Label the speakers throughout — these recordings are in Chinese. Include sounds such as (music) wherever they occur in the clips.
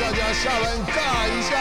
Speaker 1: 大家下班尬一下。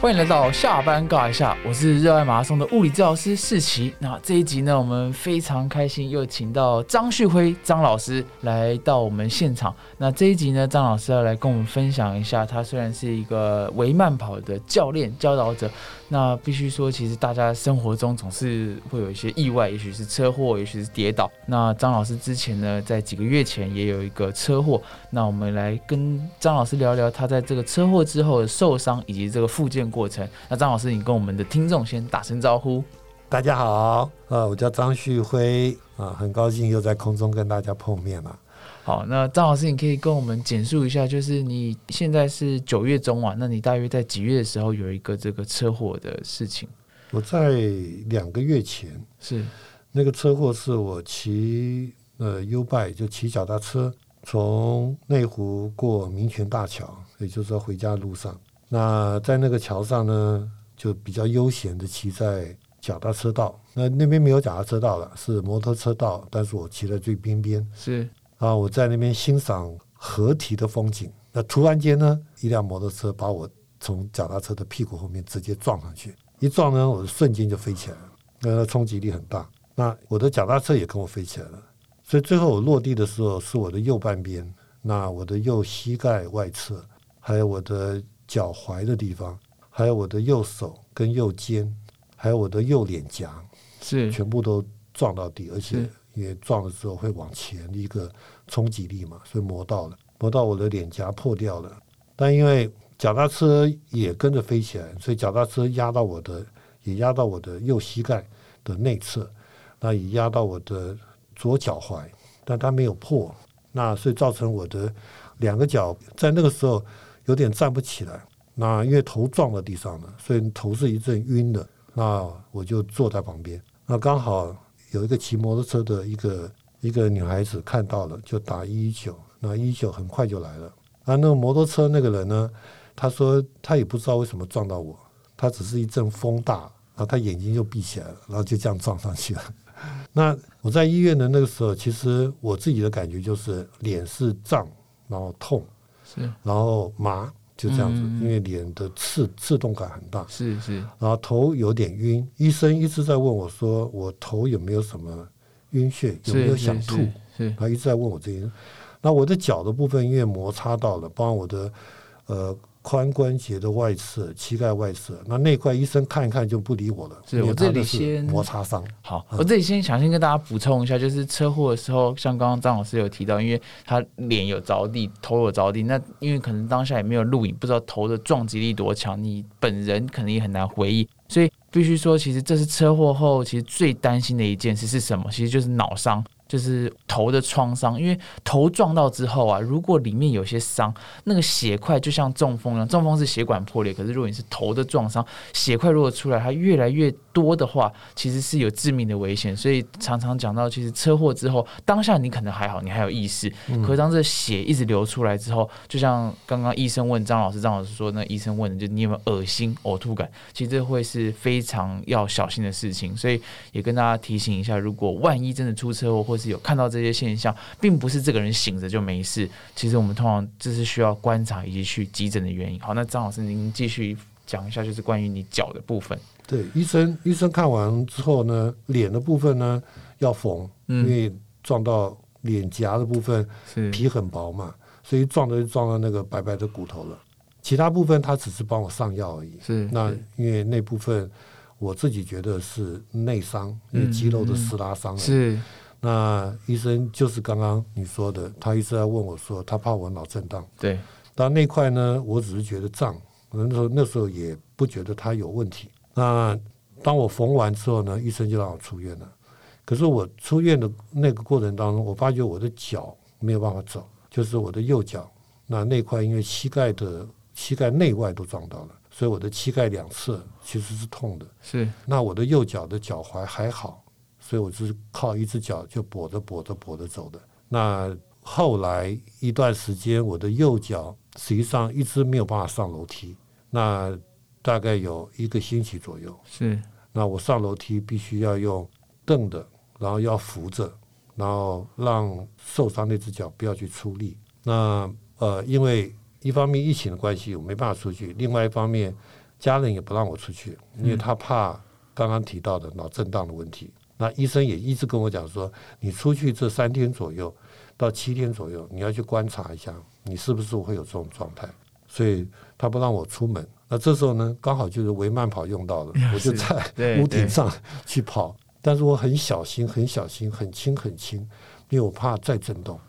Speaker 2: 欢迎来到下班尬一下，我是热爱马拉松的物理治疗师世奇。那这一集呢，我们非常开心，又请到张旭辉张老师来到我们现场。那这一集呢，张老师要来跟我们分享一下，他虽然是一个微慢跑的教练教导者。那必须说，其实大家生活中总是会有一些意外，也许是车祸，也许是跌倒。那张老师之前呢，在几个月前也有一个车祸。那我们来跟张老师聊聊他在这个车祸之后的受伤以及这个复健过程。那张老师，你跟我们的听众先打声招呼。
Speaker 3: 大家好，呃，我叫张旭辉，啊，很高兴又在空中跟大家碰面了。
Speaker 2: 好，那张老师，你可以跟我们简述一下，就是你现在是九月中啊，那你大约在几月的时候有一个这个车祸的事情？
Speaker 3: 我在两个月前
Speaker 2: 是
Speaker 3: 那个车祸，是我骑呃 U 拜就骑脚踏车从内湖过民权大桥，也就是说回家路上。那在那个桥上呢，就比较悠闲的骑在脚踏车道，那那边没有脚踏车道了，是摩托车道，但是我骑在最边边
Speaker 2: 是。
Speaker 3: 啊！我在那边欣赏河堤的风景，那突然间呢，一辆摩托车把我从脚踏车的屁股后面直接撞上去，一撞呢，我瞬间就飞起来了，那冲击力很大。那我的脚踏车也跟我飞起来了，所以最后我落地的时候，是我的右半边，那我的右膝盖外侧，还有我的脚踝的地方，还有我的右手跟右肩，还有我的右脸颊，
Speaker 2: 是
Speaker 3: 全部都撞到地，而且。因为撞了之后会往前一个冲击力嘛，所以磨到了，磨到我的脸颊破掉了。但因为脚踏车也跟着飞起来，所以脚踏车压到我的，也压到我的右膝盖的内侧，那也压到我的左脚踝，但它没有破，那所以造成我的两个脚在那个时候有点站不起来。那因为头撞到地上了，所以头是一阵晕的。那我就坐在旁边，那刚好。有一个骑摩托车的一个一个女孩子看到了，就打一一九，那一九很快就来了。啊，那个摩托车那个人呢，他说他也不知道为什么撞到我，他只是一阵风大，然后他眼睛就闭起来了，然后就这样撞上去了。(laughs) 那我在医院的那个时候，其实我自己的感觉就是脸是胀，然后痛，
Speaker 2: 是，
Speaker 3: 然后麻。就这样子，因为脸的刺刺痛感很大，
Speaker 2: 是是，
Speaker 3: 然后头有点晕，医生一直在问我说，我头有没有什么晕血，有没有想吐，他一直在问我这些。那我的脚的部分因为摩擦到了，包括我的呃。髋关节的外侧、膝盖外侧，那那块医生看一看就不理我了。
Speaker 2: 是我这里先
Speaker 3: 摩擦伤。
Speaker 2: 好，我这里先想先跟大家补充一下，就是车祸的时候，像刚刚张老师有提到，因为他脸有着地，头有着地，那因为可能当下也没有录影，不知道头的撞击力多强，你本人可能也很难回忆，所以必须说，其实这是车祸后其实最担心的一件事是什么？其实就是脑伤。就是头的创伤，因为头撞到之后啊，如果里面有些伤，那个血块就像中风一样，中风是血管破裂，可是如果你是头的撞伤，血块如果出来，它越来越多的话，其实是有致命的危险。所以常常讲到，其实车祸之后，当下你可能还好，你还有意识，可当这血一直流出来之后，就像刚刚医生问张老师，张老师说，那医生问的就你有没有恶心、呕吐感，其实这会是非常要小心的事情。所以也跟大家提醒一下，如果万一真的出车祸或是有看到这些现象，并不是这个人醒着就没事。其实我们通常这是需要观察以及去急诊的原因。好，那张老师您继续讲一下，就是关于你脚的部分。
Speaker 3: 对，医生医生看完之后呢，脸的部分呢要缝，因为撞到脸颊的部分皮很薄嘛，所以撞的就撞到那个白白的骨头了。其他部分他只是帮我上药而已。
Speaker 2: 是，
Speaker 3: 那因为那部分我自己觉得是内伤，因为肌肉的撕拉伤。
Speaker 2: 是。
Speaker 3: 那医生就是刚刚你说的，他一直在问我说，他怕我脑震荡。
Speaker 2: 对，
Speaker 3: 但那块呢，我只是觉得胀，那时候那时候也不觉得他有问题。那当我缝完之后呢，医生就让我出院了。可是我出院的那个过程当中，我发觉我的脚没有办法走，就是我的右脚那那块，因为膝盖的膝盖内外都撞到了，所以我的膝盖两侧其实是痛的。
Speaker 2: 是，
Speaker 3: 那我的右脚的脚踝还好。所以我是靠一只脚就跛着跛着跛着走的。那后来一段时间，我的右脚实际上一直没有办法上楼梯。那大概有一个星期左右。
Speaker 2: 是。
Speaker 3: 那我上楼梯必须要用蹬的，然后要扶着，然后让受伤那只脚不要去出力。那呃，因为一方面疫情的关系，我没办法出去；，另外一方面，家人也不让我出去，因为他怕刚刚提到的脑震荡的问题。那医生也一直跟我讲说，你出去这三天左右到七天左右，你要去观察一下，你是不是会有这种状态。所以他不让我出门。那这时候呢，刚好就是围慢跑用到了，我就在 (laughs) 屋顶上去跑。但是我很小心，很小心，很轻很轻，因为我怕再震动。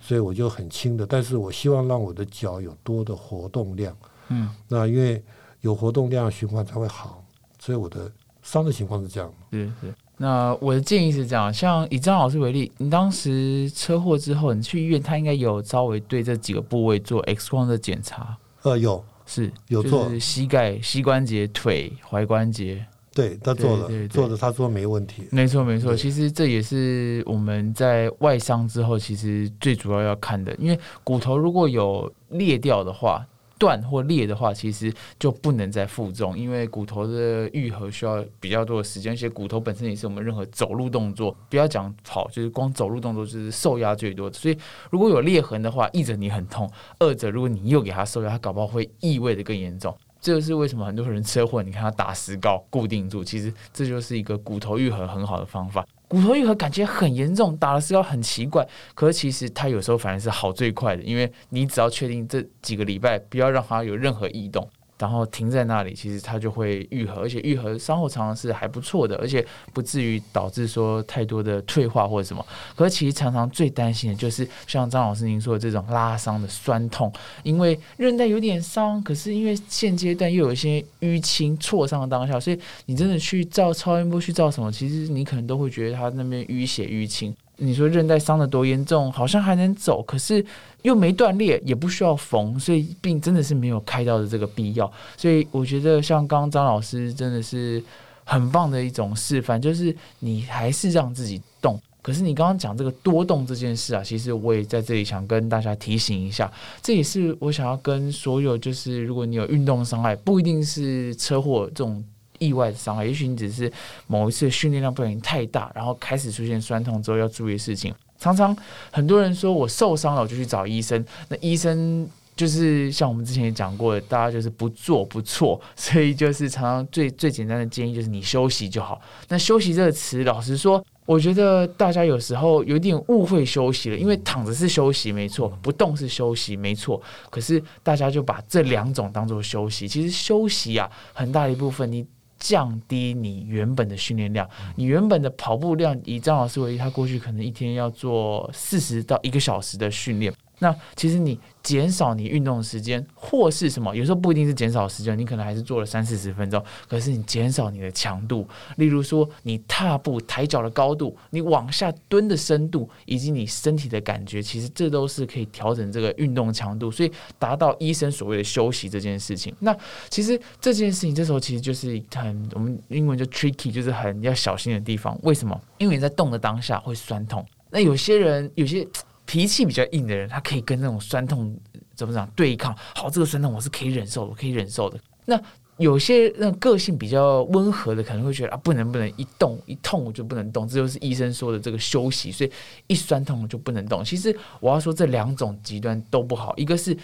Speaker 3: 所以我就很轻的。但是我希望让我的脚有多的活动量。
Speaker 2: 嗯，
Speaker 3: 那因为有活动量，循环才会好。所以我的伤的情况是这样。
Speaker 2: 是是。那我的建议是这样，像以张老师为例，你当时车祸之后，你去医院，他应该有稍微对这几个部位做 X 光的检查。
Speaker 3: 呃，有
Speaker 2: 是
Speaker 3: 有做
Speaker 2: 膝盖、膝关节、腿、踝关节。
Speaker 3: 对他做了，做了，他说没问题。
Speaker 2: 没错，没错。其实这也是我们在外伤之后，其实最主要要看的，因为骨头如果有裂掉的话。断或裂的话，其实就不能再负重，因为骨头的愈合需要比较多的时间，而且骨头本身也是我们任何走路动作，不要讲跑，就是光走路动作就是受压最多。所以如果有裂痕的话，一者你很痛，二者如果你又给他受压，他搞不好会异味的更严重。这就是为什么很多人车祸，你看他打石膏固定住，其实这就是一个骨头愈合很好的方法。骨头愈合感觉很严重，打了石膏很奇怪，可是其实它有时候反而是好最快的，因为你只要确定这几个礼拜不要让它有任何异动。然后停在那里，其实它就会愈合，而且愈合伤后常常是还不错的，而且不至于导致说太多的退化或者什么。可是其实常常最担心的就是像张老师您说的这种拉伤的酸痛，因为韧带有点伤，可是因为现阶段又有一些淤青挫伤当下，所以你真的去照超音波去照什么，其实你可能都会觉得他那边淤血淤青。你说韧带伤的多严重，好像还能走，可是又没断裂，也不需要缝，所以病真的是没有开刀的这个必要。所以我觉得像刚刚张老师真的是很棒的一种示范，就是你还是让自己动。可是你刚刚讲这个多动这件事啊，其实我也在这里想跟大家提醒一下，这也是我想要跟所有就是如果你有运动伤害，不一定是车祸这种。意外的伤害，也许你只是某一次训练量不小心太大，然后开始出现酸痛之后要注意的事情。常常很多人说我受伤了，我就去找医生。那医生就是像我们之前也讲过的，大家就是不做不错，所以就是常常最最简单的建议就是你休息就好。那休息这个词，老实说，我觉得大家有时候有点误会休息了，因为躺着是休息没错，不动是休息没错，可是大家就把这两种当做休息。其实休息啊，很大一部分你。降低你原本的训练量，你原本的跑步量，以张老师为例，他过去可能一天要做四十到一个小时的训练。那其实你减少你运动的时间，或是什么？有时候不一定是减少时间，你可能还是做了三四十分钟，可是你减少你的强度。例如说，你踏步、抬脚的高度，你往下蹲的深度，以及你身体的感觉，其实这都是可以调整这个运动强度，所以达到医生所谓的休息这件事情。那其实这件事情这时候其实就是很我们英文就 tricky，就是很要小心的地方。为什么？因为你在动的当下会酸痛。那有些人有些。脾气比较硬的人，他可以跟那种酸痛怎么讲对抗？好，这个酸痛我是可以忍受，我可以忍受的。那有些那个性比较温和的，可能会觉得啊，不能不能，一动一痛我就不能动，这就是医生说的这个休息。所以一酸痛就不能动。其实我要说这两种极端都不好，一个是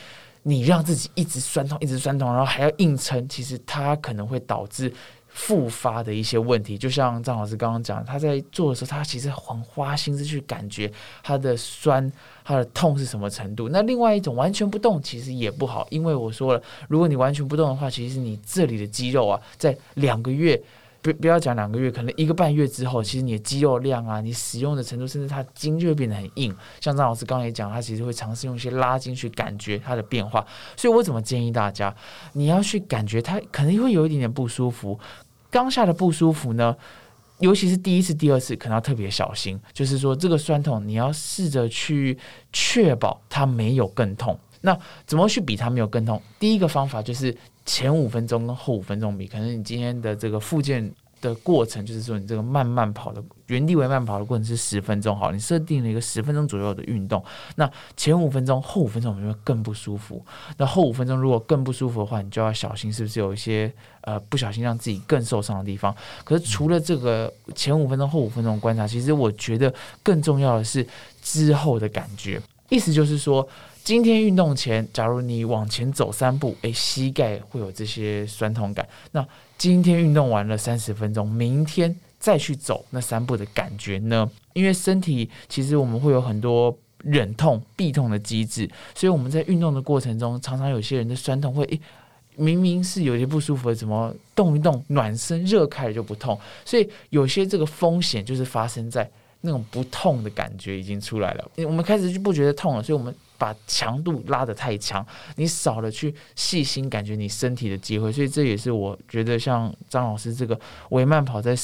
Speaker 2: 你让自己一直酸痛，一直酸痛，然后还要硬撑，其实它可能会导致。复发的一些问题，就像张老师刚刚讲，他在做的时候，他其实很花心思去感觉他的酸、他的痛是什么程度。那另外一种完全不动，其实也不好，因为我说了，如果你完全不动的话，其实你这里的肌肉啊，在两个月，不不要讲两个月，可能一个半月之后，其实你的肌肉量啊，你使用的程度，甚至它筋就会变得很硬。像张老师刚刚也讲，他其实会尝试用一些拉筋去感觉它的变化。所以我怎么建议大家，你要去感觉它可能会有一点点不舒服。当下的不舒服呢，尤其是第一次、第二次，可能要特别小心。就是说，这个酸痛，你要试着去确保它没有更痛。那怎么去比它没有更痛？第一个方法就是前五分钟跟后五分钟比，可能你今天的这个附件。的过程就是说，你这个慢慢跑的原地为慢跑的过程是十分钟，好，你设定了一个十分钟左右的运动。那前五分钟、后五分钟，我们就会更不舒服。那后五分钟如果更不舒服的话，你就要小心，是不是有一些呃不小心让自己更受伤的地方？可是除了这个前五分钟、后五分钟观察，其实我觉得更重要的是之后的感觉。意思就是说，今天运动前，假如你往前走三步，诶，膝盖会有这些酸痛感。那今天运动完了三十分钟，明天再去走那三步的感觉呢？因为身体其实我们会有很多忍痛、避痛的机制，所以我们在运动的过程中，常常有些人的酸痛会诶。明明是有些不舒服的，怎么动一动暖身热开了就不痛？所以有些这个风险就是发生在那种不痛的感觉已经出来了。我们开始就不觉得痛了，所以我们把强度拉得太强，你少了去细心感觉你身体的机会。所以这也是我觉得像张老师这个维慢跑在。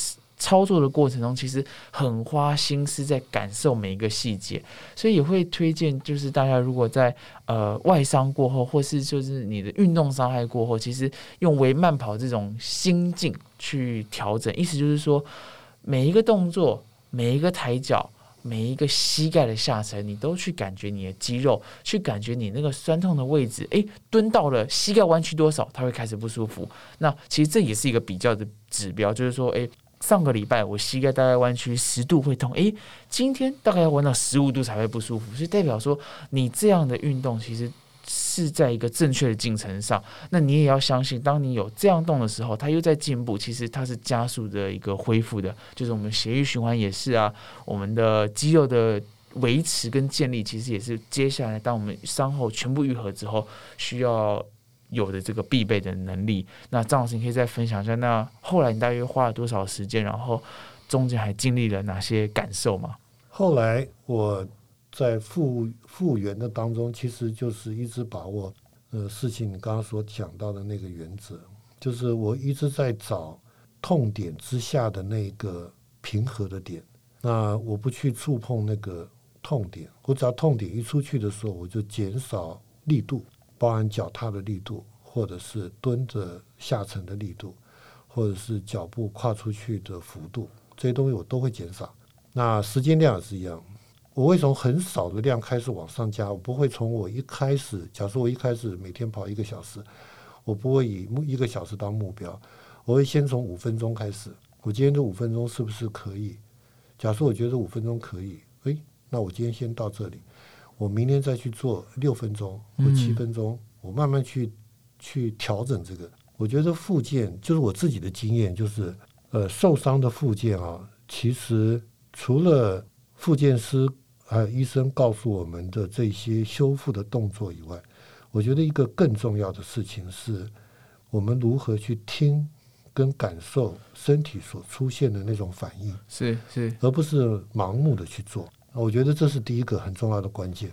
Speaker 2: 操作的过程中，其实很花心思在感受每一个细节，所以也会推荐，就是大家如果在呃外伤过后，或是就是你的运动伤害过后，其实用维慢跑这种心境去调整，意思就是说，每一个动作、每一个抬脚、每一个膝盖的下沉，你都去感觉你的肌肉，去感觉你那个酸痛的位置。诶，蹲到了膝盖弯曲多少，它会开始不舒服。那其实这也是一个比较的指标，就是说，诶。上个礼拜我膝盖大概弯曲十度会痛，诶，今天大概要弯到十五度才会不舒服，所以代表说你这样的运动其实是在一个正确的进程上。那你也要相信，当你有这样动的时候，它又在进步，其实它是加速的一个恢复的，就是我们血液循环也是啊，我们的肌肉的维持跟建立，其实也是接下来当我们伤后全部愈合之后需要。有的这个必备的能力，那张老师你可以再分享一下，那后来你大约花了多少时间，然后中间还经历了哪些感受吗？
Speaker 3: 后来我在复复原的当中，其实就是一直把握呃事情，你刚刚所讲到的那个原则，就是我一直在找痛点之下的那个平和的点，那我不去触碰那个痛点，我只要痛点一出去的时候，我就减少力度。包含脚踏的力度，或者是蹲着下沉的力度，或者是脚步跨出去的幅度，这些东西我都会减少。那时间量也是一样，我会从很少的量开始往上加，我不会从我一开始，假设我一开始每天跑一个小时，我不会以一个小时当目标，我会先从五分钟开始。我今天这五分钟是不是可以？假设我觉得五分钟可以，诶，那我今天先到这里。我明天再去做六分钟或七分钟，我慢慢去去调整这个。我觉得附件就是我自己的经验，就是呃受伤的附件啊，其实除了复健师还有医生告诉我们的这些修复的动作以外，我觉得一个更重要的事情是，我们如何去听跟感受身体所出现的那种反应，
Speaker 2: 是是，
Speaker 3: 而不是盲目的去做。我觉得这是第一个很重要的关键。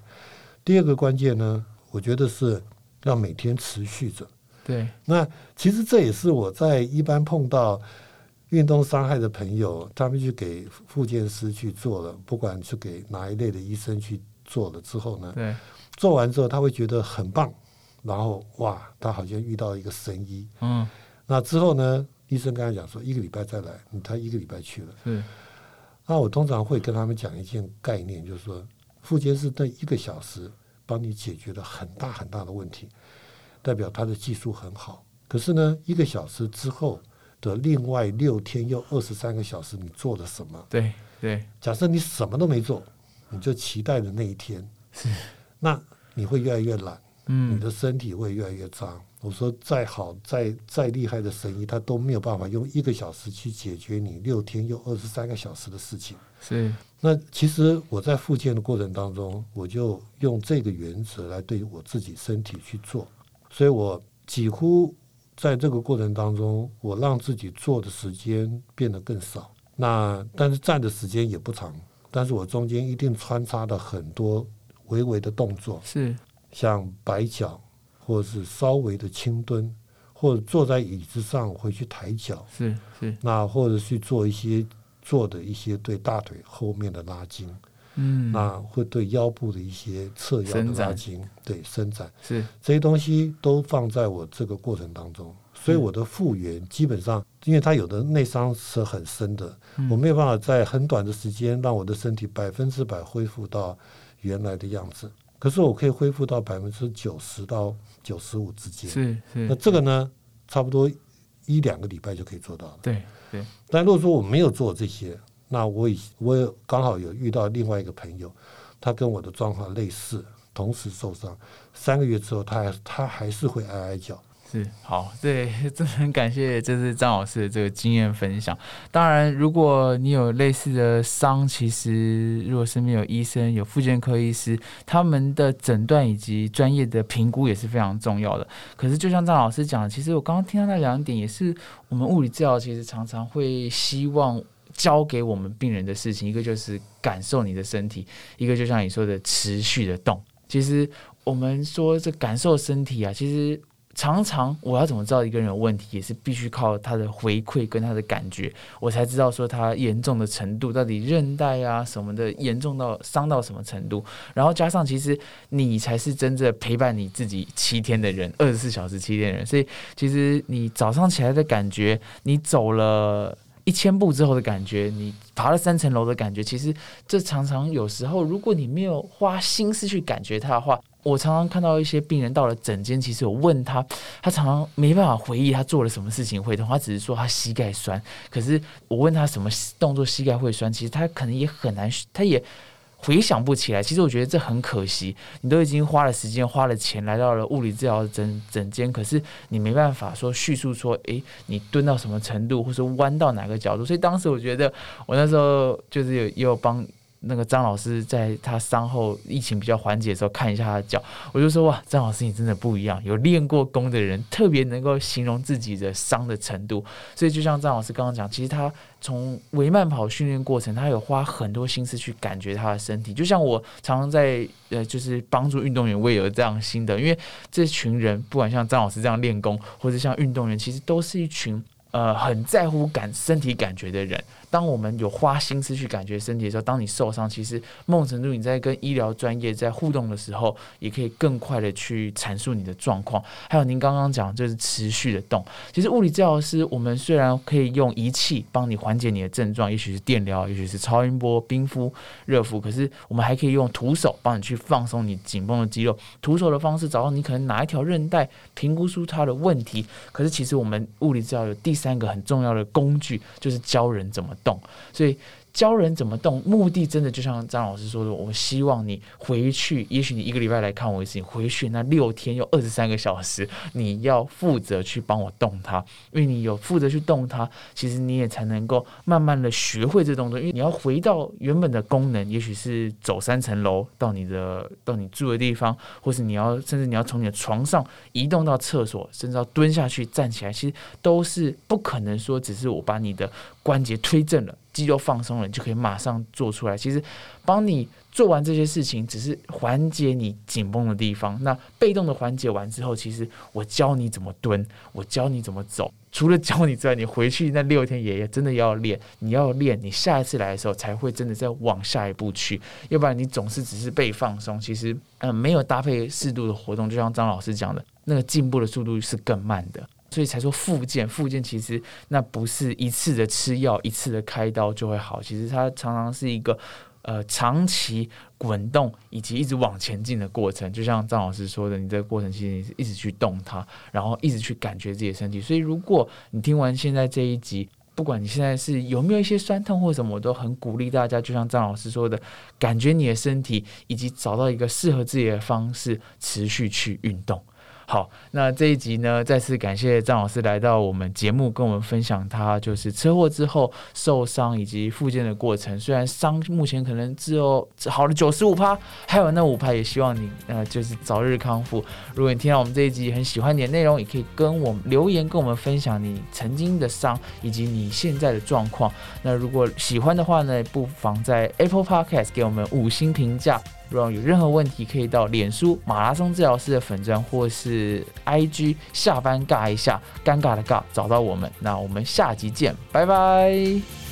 Speaker 3: 第二个关键呢，我觉得是要每天持续着。
Speaker 2: 对，
Speaker 3: 那其实这也是我在一般碰到运动伤害的朋友，他们去给复健师去做了，不管是给哪一类的医生去做了之后呢，
Speaker 2: 对，
Speaker 3: 做完之后他会觉得很棒，然后哇，他好像遇到一个神医。嗯，那之后呢，医生跟他讲说，一个礼拜再来，他一个礼拜去了。
Speaker 2: 嗯。
Speaker 3: 那我通常会跟他们讲一件概念，就是说，复健师那一个小时帮你解决了很大很大的问题，代表他的技术很好。可是呢，一个小时之后的另外六天又二十三个小时，你做了什么？
Speaker 2: 对对。
Speaker 3: 假设你什么都没做，你就期待着那一天，是 (laughs) 那你会越来越懒，嗯，你的身体会越来越脏。我说再好再再厉害的神医，他都没有办法用一个小时去解决你六天又二十三个小时的事情。
Speaker 2: 是，
Speaker 3: 那其实我在复健的过程当中，我就用这个原则来对我自己身体去做，所以我几乎在这个过程当中，我让自己坐的时间变得更少。那但是站的时间也不长，但是我中间一定穿插了很多微微的动作，
Speaker 2: 是
Speaker 3: 像摆脚。或者是稍微的轻蹲，或者坐在椅子上回去抬脚，
Speaker 2: 是是，
Speaker 3: 那或者去做一些做的一些对大腿后面的拉筋，
Speaker 2: 嗯，
Speaker 3: 那会对腰部的一些侧腰的拉筋，对伸展，
Speaker 2: 是
Speaker 3: 这些东西都放在我这个过程当中，所以我的复原基本上，因为它有的内伤是很深的，我没有办法在很短的时间让我的身体百分之百恢复到原来的样子。可是我可以恢复到百分之九十到九十五之间，
Speaker 2: 是是。
Speaker 3: 那这个呢，差不多一两个礼拜就可以做到了。
Speaker 2: 对对。
Speaker 3: 但如果说我没有做这些，那我已我刚好有遇到另外一个朋友，他跟我的状况类似，同时受伤，三个月之后他还他还是会哀哀叫。
Speaker 2: 是好，对，(laughs) 真的很感谢，这是张老师的这个经验分享。当然，如果你有类似的伤，其实如果身边有医生、有复健科医师，他们的诊断以及专业的评估也是非常重要的。可是，就像张老师讲的，其实我刚刚听到那两点，也是我们物理治疗其实常常会希望教给我们病人的事情。一个就是感受你的身体，一个就像你说的持续的动。其实我们说这感受身体啊，其实。常常我要怎么知道一个人有问题，也是必须靠他的回馈跟他的感觉，我才知道说他严重的程度到底韧带啊什么的严重到伤到什么程度。然后加上其实你才是真正陪伴你自己七天的人，二十四小时七天的人。所以其实你早上起来的感觉，你走了一千步之后的感觉，你爬了三层楼的感觉，其实这常常有时候如果你没有花心思去感觉它的话。我常常看到一些病人到了诊间，其实我问他，他常常没办法回忆他做了什么事情会痛，他只是说他膝盖酸。可是我问他什么动作膝盖会酸，其实他可能也很难，他也回想不起来。其实我觉得这很可惜，你都已经花了时间、花了钱来到了物理治疗诊诊间，可是你没办法说叙述说，诶，你蹲到什么程度，或是弯到哪个角度。所以当时我觉得，我那时候就是有也有帮。那个张老师在他伤后疫情比较缓解的时候，看一下他的脚，我就说哇，张老师你真的不一样，有练过功的人特别能够形容自己的伤的程度。所以就像张老师刚刚讲，其实他从维慢跑训练过程，他有花很多心思去感觉他的身体。就像我常常在呃，就是帮助运动员，我也有这样心得，因为这群人不管像张老师这样练功，或者像运动员，其实都是一群呃很在乎感身体感觉的人。当我们有花心思去感觉身体的时候，当你受伤，其实某种程度你在跟医疗专业在互动的时候，也可以更快的去阐述你的状况。还有您刚刚讲就是持续的动，其实物理治疗师我们虽然可以用仪器帮你缓解你的症状，也许是电疗，也许是超音波、冰敷、热敷，可是我们还可以用徒手帮你去放松你紧绷的肌肉，徒手的方式找到你可能哪一条韧带，评估出它的问题。可是其实我们物理治疗有第三个很重要的工具，就是教人怎么。懂，所以教人怎么动，目的真的就像张老师说的，我希望你回去，也许你一个礼拜来看我一次，你回去那六天又二十三个小时，你要负责去帮我动它，因为你有负责去动它，其实你也才能够慢慢的学会这动作，因为你要回到原本的功能，也许是走三层楼到你的到你住的地方，或是你要甚至你要从你的床上移动到厕所，甚至要蹲下去站起来，其实都是不可能说只是我把你的。关节推正了，肌肉放松了，你就可以马上做出来。其实，帮你做完这些事情，只是缓解你紧绷的地方。那被动的缓解完之后，其实我教你怎么蹲，我教你怎么走。除了教你之外，你回去那六天也真的要练。你要练，你下一次来的时候才会真的再往下一步去。要不然你总是只是被放松，其实嗯，没有搭配适度的活动，就像张老师讲的，那个进步的速度是更慢的。所以才说复健，复健其实那不是一次的吃药、一次的开刀就会好，其实它常常是一个呃长期滚动以及一直往前进的过程。就像张老师说的，你这个过程其实你是一直去动它，然后一直去感觉自己的身体。所以如果你听完现在这一集，不管你现在是有没有一些酸痛或什么，我都很鼓励大家，就像张老师说的，感觉你的身体，以及找到一个适合自己的方式，持续去运动。好，那这一集呢，再次感谢张老师来到我们节目，跟我们分享他就是车祸之后受伤以及复健的过程。虽然伤目前可能只有好了九十五趴，还有那五趴，也希望你呃就是早日康复。如果你听到我们这一集很喜欢你的内容，也可以跟我们留言，跟我们分享你曾经的伤以及你现在的状况。那如果喜欢的话呢，不妨在 Apple Podcast 给我们五星评价。如果有任何问题，可以到脸书马拉松治疗师的粉钻，或是 IG 下班尬一下，尴尬的尬，找到我们。那我们下集见，拜拜。